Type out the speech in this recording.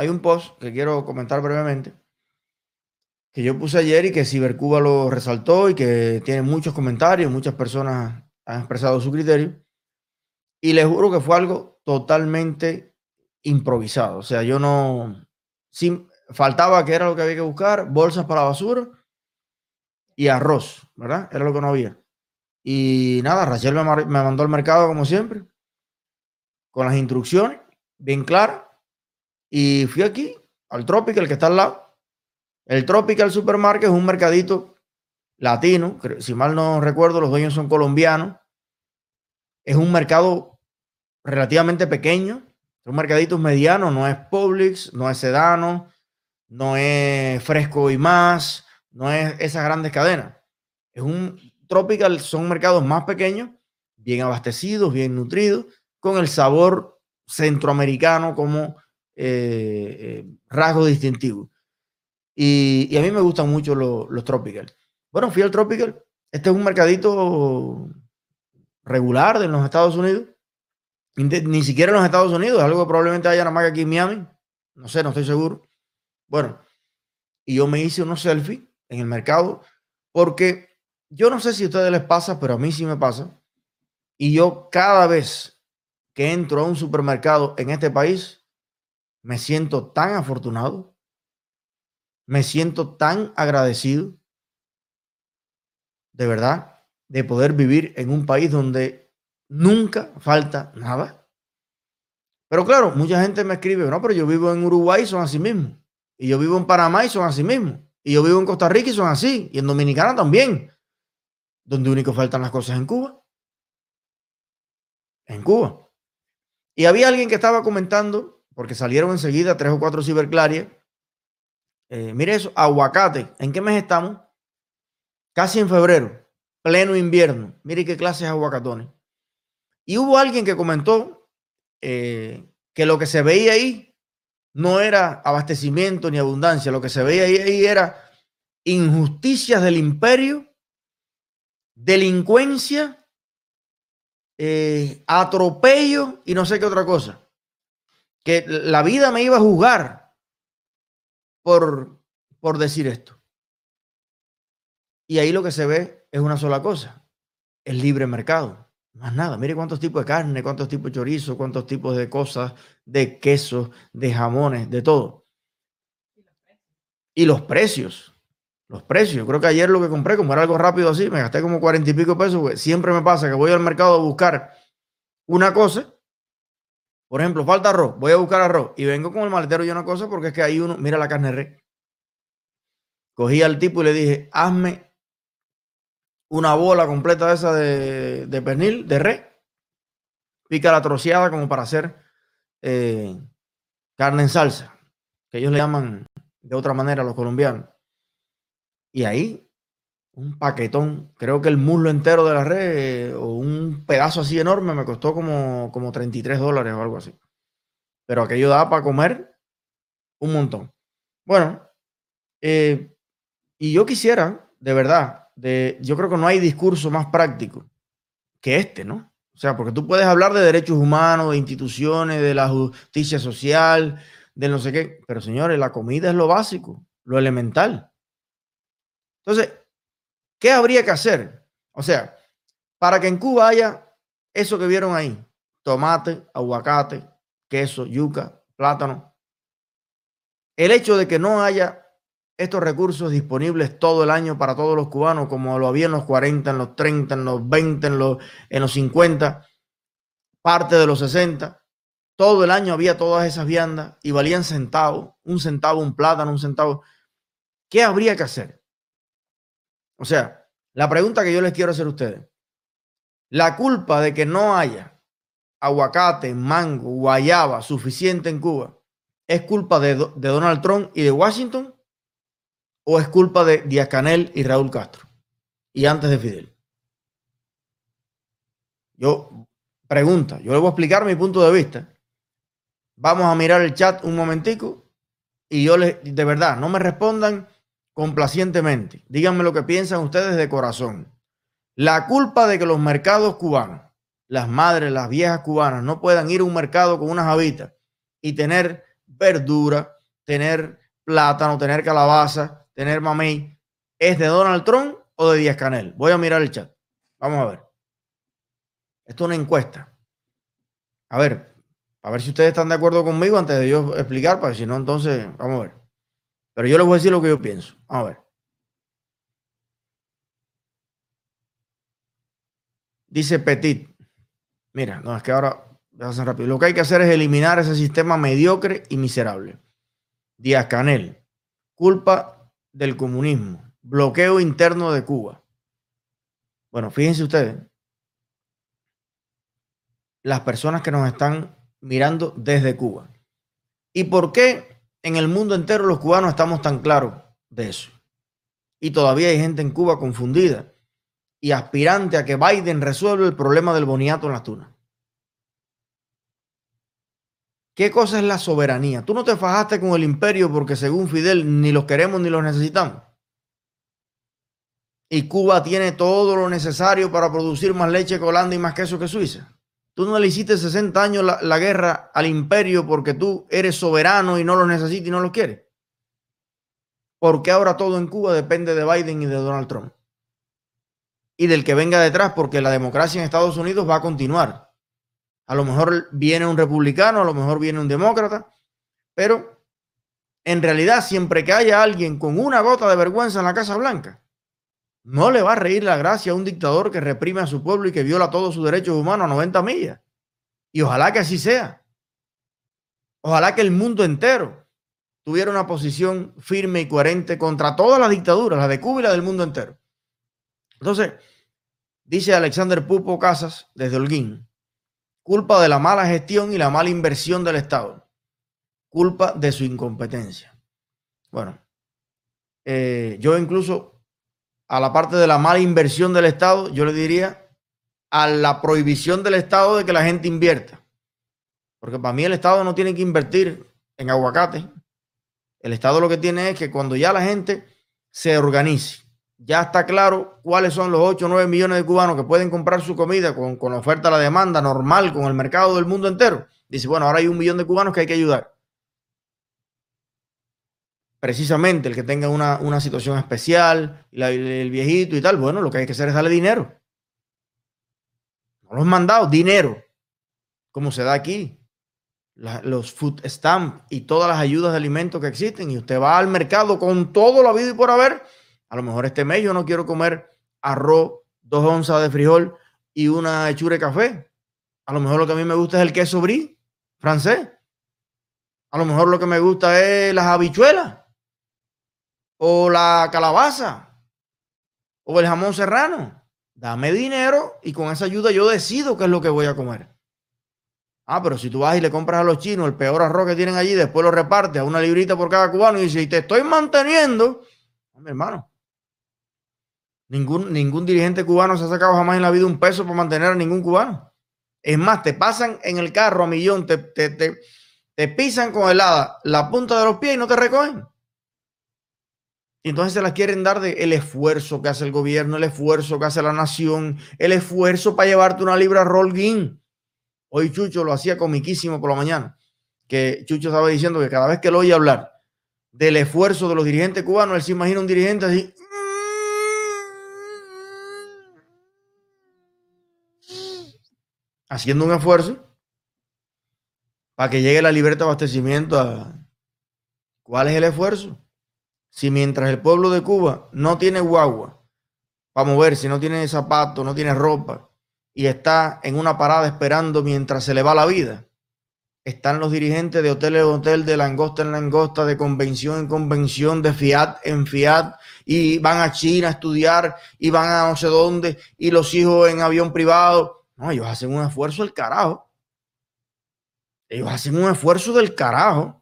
hay un post que quiero comentar brevemente, que yo puse ayer y que Cibercuba lo resaltó y que tiene muchos comentarios, muchas personas han expresado su criterio. Y les juro que fue algo totalmente improvisado. O sea, yo no, sin, faltaba que era lo que había que buscar, bolsas para basura y arroz, ¿verdad? Era lo que no había. Y nada, Rachel me, me mandó al mercado como siempre, con las instrucciones bien claras. Y fui aquí, al Tropical, que está al lado. El Tropical Supermarket es un mercadito latino, si mal no recuerdo, los dueños son colombianos. Es un mercado relativamente pequeño, son mercaditos medianos, no es Publix, no es Sedano, no es Fresco y más, no es esas grandes cadenas. Es un Tropical, son mercados más pequeños, bien abastecidos, bien nutridos, con el sabor centroamericano como eh, eh, rasgo distintivo. Y, a mí me gustan mucho los, los Tropical. Bueno, fui al Tropical. Este es un mercadito regular de los Estados Unidos. Ni siquiera en los Estados Unidos, algo que probablemente haya nada más que aquí en Miami. No sé, no estoy seguro. Bueno, y yo me hice unos selfies en el mercado porque yo no sé si a ustedes les pasa, pero a mí sí me pasa. Y yo cada vez que entro a un supermercado en este país, me siento tan afortunado, me siento tan agradecido, de verdad, de poder vivir en un país donde nunca falta nada. Pero claro, mucha gente me escribe, no, pero yo vivo en Uruguay y son así mismo. Y yo vivo en Panamá y son así mismo. Y yo vivo en Costa Rica y son así. Y en Dominicana también. Donde único faltan las cosas en Cuba. En Cuba. Y había alguien que estaba comentando porque salieron enseguida tres o cuatro ciberclarias. Eh, mire eso, aguacate. ¿En qué mes estamos? Casi en febrero, pleno invierno. Mire qué clases aguacatones. Y hubo alguien que comentó eh, que lo que se veía ahí no era abastecimiento ni abundancia, lo que se veía ahí, era injusticias del imperio, delincuencia, eh, atropello y no sé qué otra cosa que la vida me iba a juzgar por, por decir esto. Y ahí lo que se ve es una sola cosa, el libre mercado. Más nada, mire cuántos tipos de carne, cuántos tipos de chorizo, cuántos tipos de cosas, de quesos, de jamones, de todo. Y los precios, los precios. Creo que ayer lo que compré, como era algo rápido así, me gasté como cuarenta y pico pesos. Siempre me pasa que voy al mercado a buscar una cosa por ejemplo, falta arroz, voy a buscar arroz y vengo con el maletero y una cosa porque es que hay uno, mira la carne re. Cogí al tipo y le dije, hazme una bola completa de esa de, de pernil, de re, pica la troceada como para hacer eh, carne en salsa, que ellos le llaman de otra manera a los colombianos. Y ahí un paquetón, creo que el muslo entero de la red o un pedazo así enorme me costó como, como 33 dólares o algo así. Pero aquello da para comer un montón. Bueno, eh, y yo quisiera, de verdad, de, yo creo que no hay discurso más práctico que este, ¿no? O sea, porque tú puedes hablar de derechos humanos, de instituciones, de la justicia social, de no sé qué, pero señores, la comida es lo básico, lo elemental. Entonces, ¿Qué habría que hacer? O sea, para que en Cuba haya eso que vieron ahí, tomate, aguacate, queso, yuca, plátano, el hecho de que no haya estos recursos disponibles todo el año para todos los cubanos, como lo había en los 40, en los 30, en los 20, en los, en los 50, parte de los 60, todo el año había todas esas viandas y valían centavos, un centavo, un plátano, un centavo. ¿Qué habría que hacer? O sea, la pregunta que yo les quiero hacer a ustedes, la culpa de que no haya aguacate, mango, guayaba suficiente en Cuba, ¿es culpa de, Donald Trump y de Washington? ¿O es culpa de Díaz Canel y Raúl Castro? Y antes de Fidel. Yo, pregunta, yo les voy a explicar mi punto de vista. Vamos a mirar el chat un momentico y yo les, de verdad, no me respondan complacientemente. Díganme lo que piensan ustedes de corazón. La culpa de que los mercados cubanos, las madres, las viejas cubanas, no puedan ir a un mercado con unas habitas y tener verdura, tener plátano, tener calabaza, tener mamey, ¿es de Donald Trump o de Díaz Canel? Voy a mirar el chat. Vamos a ver. Esto es una encuesta. A ver, a ver si ustedes están de acuerdo conmigo antes de yo explicar, para si no, entonces, vamos a ver. Pero yo les voy a decir lo que yo pienso. Vamos a ver. Dice Petit. Mira, no, es que ahora, rápido. Lo que hay que hacer es eliminar ese sistema mediocre y miserable. Díaz Canel. Culpa del comunismo. Bloqueo interno de Cuba. Bueno, fíjense ustedes. Las personas que nos están mirando desde Cuba. ¿Y por qué en el mundo entero los cubanos estamos tan claros de eso? Y todavía hay gente en Cuba confundida y aspirante a que Biden resuelva el problema del boniato en las tunas. ¿Qué cosa es la soberanía? Tú no te fajaste con el imperio porque según Fidel ni los queremos ni los necesitamos. Y Cuba tiene todo lo necesario para producir más leche que Holanda y más queso que Suiza. Tú no le hiciste 60 años la, guerra al imperio porque tú eres soberano y no lo necesitas y no lo quieres. Porque ahora todo en Cuba depende de Biden y de Donald Trump. Y del que venga detrás, porque la democracia en Estados Unidos va a continuar. A lo mejor viene un republicano, a lo mejor viene un demócrata, pero en realidad siempre que haya alguien con una gota de vergüenza en la Casa Blanca, no le va a reír la gracia a un dictador que reprime a su pueblo y que viola todos sus derechos humanos a 90 millas. Y ojalá que así sea. Ojalá que el mundo entero tuviera una posición firme y coherente contra todas las dictaduras, la de Cuba y la del mundo entero. Entonces, dice Alexander Pupo Casas desde Holguín, culpa de la mala gestión y la mala inversión del Estado, culpa de su incompetencia. Bueno, eh, yo incluso a la parte de la mala inversión del Estado, yo le diría a la prohibición del Estado de que la gente invierta. Porque para mí el Estado no tiene que invertir en aguacate. El Estado lo que tiene es que cuando ya la gente se organice, ya está claro cuáles son los 8 o 9 millones de cubanos que pueden comprar su comida con, con oferta a la demanda normal, con el mercado del mundo entero. Dice, bueno, ahora hay un millón de cubanos que hay que ayudar precisamente el que tenga una, situación especial, el viejito y tal, bueno, lo que hay que hacer es darle dinero. No los mandado, dinero, como se da aquí. los food stamps y todas las ayudas de alimentos que existen, y usted va al mercado con todo lo habido y por haber. A lo mejor este mes yo no quiero comer arroz, dos onzas de frijol y una hechura de café. A lo mejor lo que a mí me gusta es el queso brie francés. A lo mejor lo que me gusta es las habichuelas o la calabaza o el jamón serrano. Dame dinero y con esa ayuda yo decido qué es lo que voy a comer. Ah, pero si tú vas y le compras a los chinos el peor arroz que tienen allí, después lo repartes a una librita por cada cubano y dices, y te estoy manteniendo, mi hermano. Ningún, ningún dirigente cubano se ha sacado jamás en la vida un peso para mantener a ningún cubano. Es más, te pasan en el carro a millón, te, te, te, pisan con helada la punta de los pies y no te recogen. Entonces se las quieren dar de el esfuerzo que hace el gobierno, el esfuerzo que hace la nación, el esfuerzo para llevarte una libra Rolguín. Hoy Chucho lo hacía comiquísimo por la mañana, que Chucho estaba diciendo que cada vez que lo oye hablar del esfuerzo de los dirigentes cubanos, él se imagina un dirigente así. Haciendo un esfuerzo para que llegue la libertad de abastecimiento. ¿Cuál es el esfuerzo? si mientras el pueblo de Cuba no tiene guagua para moverse, no tiene zapatos, no tiene ropa y está en una parada esperando mientras se le va la vida, están los dirigentes de hotel en hotel, de langosta en langosta, de convención en convención, de fiat en fiat, y van a China a estudiar, y van a no sé dónde, y los hijos en avión privado. No, ellos hacen un esfuerzo del carajo. Ellos hacen un esfuerzo del carajo